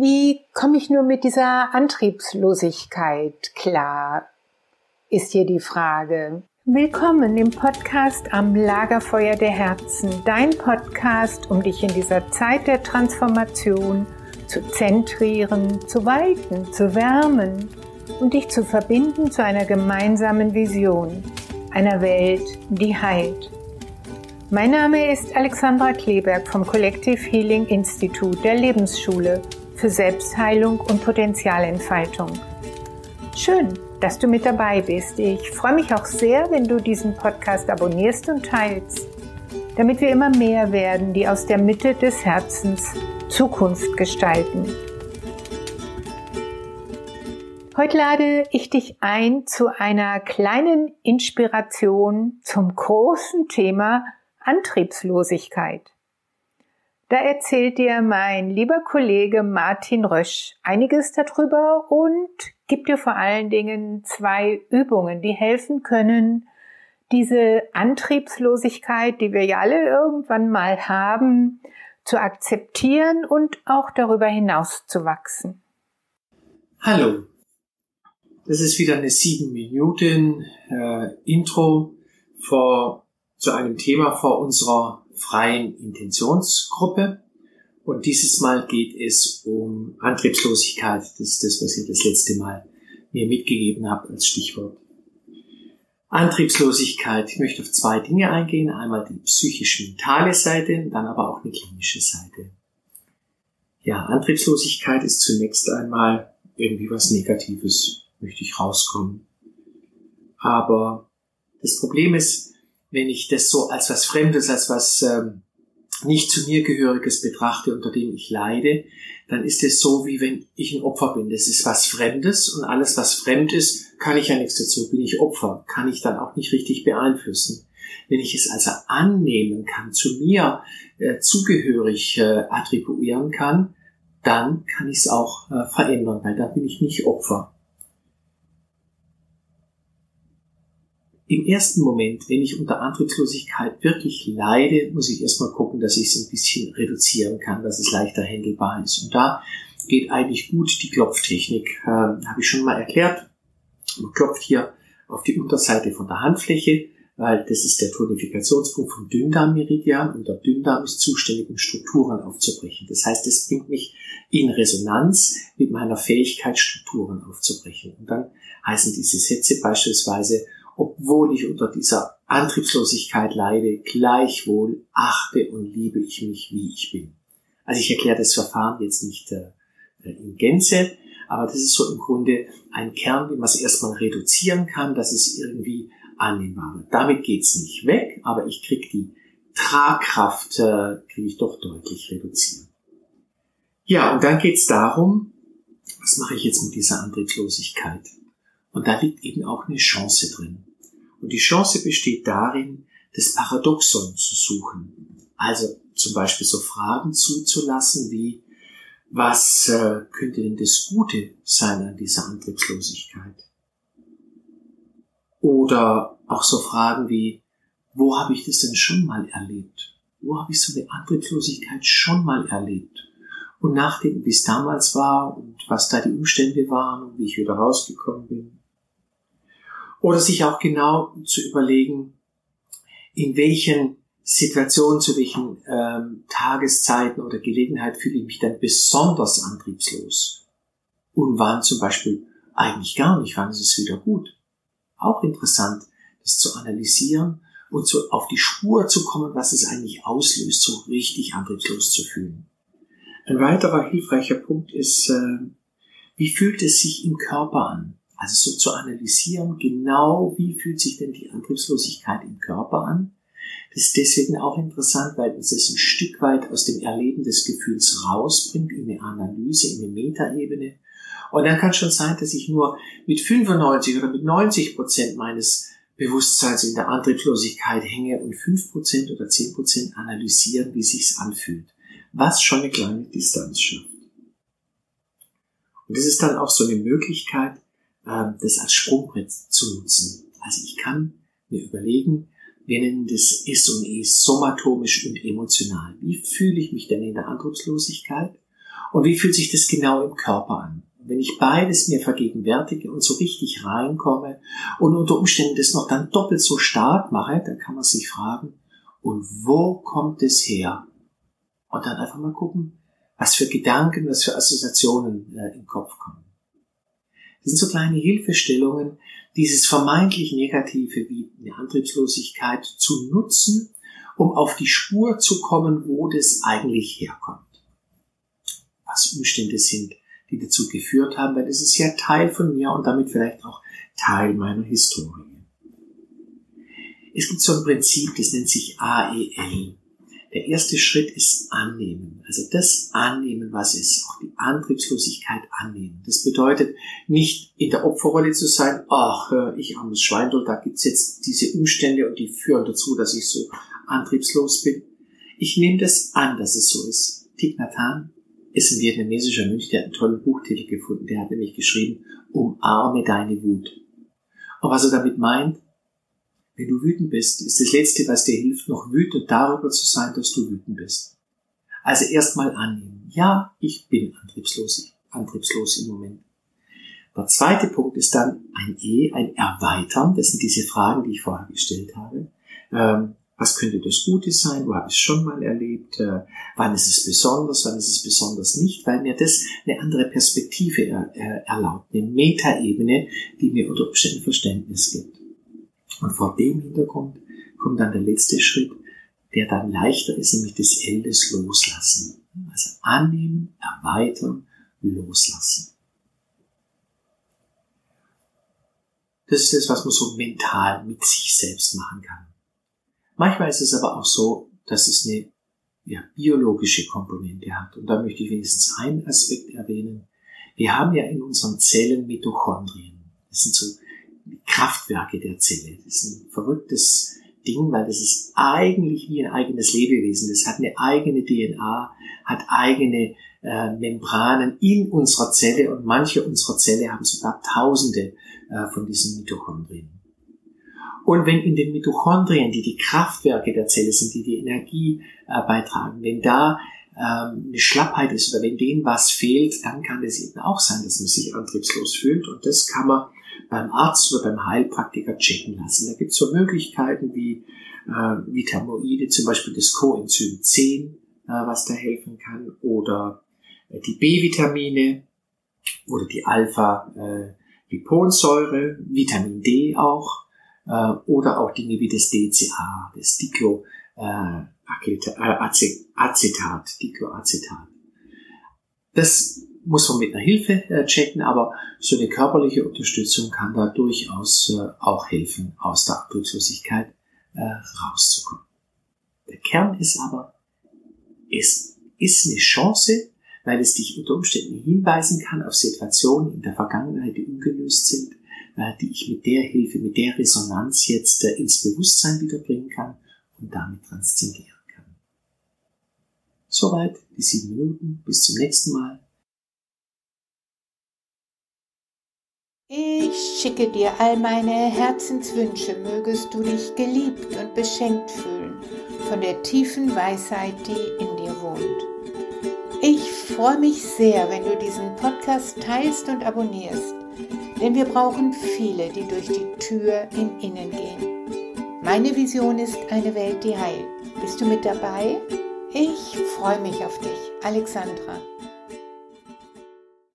Wie komme ich nur mit dieser Antriebslosigkeit klar? Ist hier die Frage. Willkommen im Podcast am Lagerfeuer der Herzen, dein Podcast, um dich in dieser Zeit der Transformation zu zentrieren, zu weiten, zu wärmen und dich zu verbinden zu einer gemeinsamen Vision, einer Welt, die heilt. Mein Name ist Alexandra Kleberg vom Collective Healing Institute der Lebensschule für Selbstheilung und Potenzialentfaltung. Schön, dass du mit dabei bist. Ich freue mich auch sehr, wenn du diesen Podcast abonnierst und teilst, damit wir immer mehr werden, die aus der Mitte des Herzens Zukunft gestalten. Heute lade ich dich ein zu einer kleinen Inspiration zum großen Thema Antriebslosigkeit. Da erzählt dir mein lieber Kollege Martin Rösch einiges darüber und gibt dir vor allen Dingen zwei Übungen, die helfen können, diese Antriebslosigkeit, die wir ja alle irgendwann mal haben, zu akzeptieren und auch darüber hinaus zu wachsen. Hallo, das ist wieder eine sieben Minuten äh, Intro vor, zu einem Thema vor unserer freien Intentionsgruppe. Und dieses Mal geht es um Antriebslosigkeit. Das ist das, was ihr das letzte Mal mir mitgegeben habt als Stichwort. Antriebslosigkeit. Ich möchte auf zwei Dinge eingehen. Einmal die psychisch-mentale Seite, dann aber auch eine klinische Seite. Ja, Antriebslosigkeit ist zunächst einmal irgendwie was Negatives möchte ich rauskommen. Aber das Problem ist, wenn ich das so als was Fremdes, als was ähm, nicht zu mir gehöriges betrachte, unter dem ich leide, dann ist es so, wie wenn ich ein Opfer bin. Das ist was Fremdes und alles, was fremd ist, kann ich ja nichts dazu. Bin ich Opfer, kann ich dann auch nicht richtig beeinflussen. Wenn ich es also annehmen kann, zu mir äh, zugehörig äh, attribuieren kann, dann kann ich es auch äh, verändern, weil da bin ich nicht Opfer. Im ersten Moment, wenn ich unter Antriebslosigkeit wirklich leide, muss ich erstmal gucken, dass ich es ein bisschen reduzieren kann, dass es leichter handelbar ist. Und da geht eigentlich gut die Klopftechnik. Äh, Habe ich schon mal erklärt. Man klopft hier auf die Unterseite von der Handfläche, weil das ist der Tonifiktionspunkt vom Dünndarmmeridian und der Dünndarm ist zuständig, um Strukturen aufzubrechen. Das heißt, es bringt mich in Resonanz mit meiner Fähigkeit, Strukturen aufzubrechen. Und dann heißen diese Sätze beispielsweise obwohl ich unter dieser Antriebslosigkeit leide, gleichwohl achte und liebe ich mich, wie ich bin. Also ich erkläre das Verfahren jetzt nicht äh, in Gänze, aber das ist so im Grunde ein Kern, wie man es erstmal reduzieren kann, dass es irgendwie annehmbar wird. Damit geht's nicht weg, aber ich kriege die Tragkraft, äh, kriege ich doch deutlich reduziert. Ja, und dann geht's darum, was mache ich jetzt mit dieser Antriebslosigkeit? Und da liegt eben auch eine Chance drin. Und die Chance besteht darin, das Paradoxon zu suchen. Also zum Beispiel so Fragen zuzulassen wie, was äh, könnte denn das Gute sein an dieser Antriebslosigkeit? Oder auch so Fragen wie, wo habe ich das denn schon mal erlebt? Wo habe ich so eine Antriebslosigkeit schon mal erlebt? Und nachdenken, wie es damals war und was da die Umstände waren und wie ich wieder rausgekommen bin. Oder sich auch genau zu überlegen, in welchen Situationen, zu welchen ähm, Tageszeiten oder Gelegenheit fühle ich mich dann besonders antriebslos. Und wann zum Beispiel eigentlich gar nicht, wann ist es wieder gut. Auch interessant, das zu analysieren und so auf die Spur zu kommen, was es eigentlich auslöst, so richtig antriebslos zu fühlen. Ein weiterer hilfreicher Punkt ist, äh, wie fühlt es sich im Körper an? Also so zu analysieren, genau wie fühlt sich denn die Antriebslosigkeit im Körper an. Das ist deswegen auch interessant, weil uns das ein Stück weit aus dem Erleben des Gefühls rausbringt, in eine Analyse, in eine Metaebene. Und dann kann schon sein, dass ich nur mit 95 oder mit 90 Prozent meines Bewusstseins in der Antriebslosigkeit hänge und 5 Prozent oder 10 Prozent analysieren, wie sich's anfühlt. Was schon eine kleine Distanz schafft. Und das ist dann auch so eine Möglichkeit, das als Sprungbrett zu nutzen. Also ich kann mir überlegen, wir nennen das S und E somatomisch und emotional. Wie fühle ich mich denn in der Antriebslosigkeit? Und wie fühlt sich das genau im Körper an? Wenn ich beides mir vergegenwärtige und so richtig reinkomme und unter Umständen das noch dann doppelt so stark mache, dann kann man sich fragen, und wo kommt es her? Und dann einfach mal gucken, was für Gedanken, was für Assoziationen äh, im Kopf kommen. Das sind so kleine Hilfestellungen, dieses vermeintlich Negative wie eine Antriebslosigkeit zu nutzen, um auf die Spur zu kommen, wo das eigentlich herkommt. Was Umstände sind, die dazu geführt haben, weil es ist ja Teil von mir und damit vielleicht auch Teil meiner Historie. Es gibt so ein Prinzip, das nennt sich AEL. Der erste Schritt ist annehmen. Also das annehmen, was ist. Auch die Antriebslosigkeit annehmen. Das bedeutet nicht in der Opferrolle zu sein, ach, ich armes Schweindel, da gibt's jetzt diese Umstände und die führen dazu, dass ich so antriebslos bin. Ich nehme das an, dass es so ist. Thich Nhat Hanh ist ein vietnamesischer Mönch, der hat einen tollen Buchtitel gefunden. Der hat nämlich geschrieben, umarme deine Wut. Und was er damit meint, wenn du wütend bist, ist das Letzte, was dir hilft, noch wütend darüber zu sein, dass du wütend bist. Also erstmal annehmen. Ja, ich bin antriebslos, antriebslos im Moment. Der zweite Punkt ist dann ein E, ein Erweitern. Das sind diese Fragen, die ich vorher gestellt habe. Ähm, was könnte das Gute sein? Wo habe ich es schon mal erlebt? Äh, wann ist es besonders? Wann ist es besonders nicht? Weil mir das eine andere Perspektive er, er, erlaubt, eine Metaebene, die mir unter Umständen Verständnis gibt. Und vor dem Hintergrund kommt dann der letzte Schritt, der dann leichter ist, nämlich das L des Loslassen. Also annehmen, erweitern, loslassen. Das ist das, was man so mental mit sich selbst machen kann. Manchmal ist es aber auch so, dass es eine ja, biologische Komponente hat. Und da möchte ich wenigstens einen Aspekt erwähnen. Wir haben ja in unseren Zellen Mitochondrien. Das sind so Kraftwerke der Zelle. Das ist ein verrücktes Ding, weil das ist eigentlich wie ein eigenes Lebewesen. Das hat eine eigene DNA, hat eigene äh, Membranen in unserer Zelle und manche unserer Zelle haben sogar Tausende äh, von diesen Mitochondrien. Und wenn in den Mitochondrien, die die Kraftwerke der Zelle sind, die die Energie äh, beitragen, wenn da ähm, eine Schlappheit ist oder wenn denen was fehlt, dann kann es eben auch sein, dass man sich antriebslos fühlt. Und das kann man beim Arzt oder beim Heilpraktiker checken lassen. Da gibt es so Möglichkeiten wie äh, Vitaminoide, zum Beispiel das Coenzym 10, äh, was da helfen kann, oder äh, die B-Vitamine oder die Alpha-Liponsäure, Vitamin D auch, äh, oder auch Dinge wie das DCA, das Dicloacetat, Dicloacetat. Das muss man mit einer Hilfe äh, checken, aber so eine körperliche Unterstützung kann da durchaus äh, auch helfen, aus der Abdruckslosigkeit äh, rauszukommen. Der Kern ist aber, es ist eine Chance, weil es dich unter Umständen hinweisen kann auf Situationen in der Vergangenheit, die ungelöst sind, äh, die ich mit der Hilfe, mit der Resonanz jetzt äh, ins Bewusstsein wiederbringen kann und damit transzendieren kann. Soweit die sieben Minuten. Bis zum nächsten Mal. Ich schicke dir all meine Herzenswünsche, mögest du dich geliebt und beschenkt fühlen von der tiefen Weisheit, die in dir wohnt. Ich freue mich sehr, wenn du diesen Podcast teilst und abonnierst, denn wir brauchen viele, die durch die Tür im Innen gehen. Meine Vision ist eine Welt, die heilt. Bist du mit dabei? Ich freue mich auf dich, Alexandra.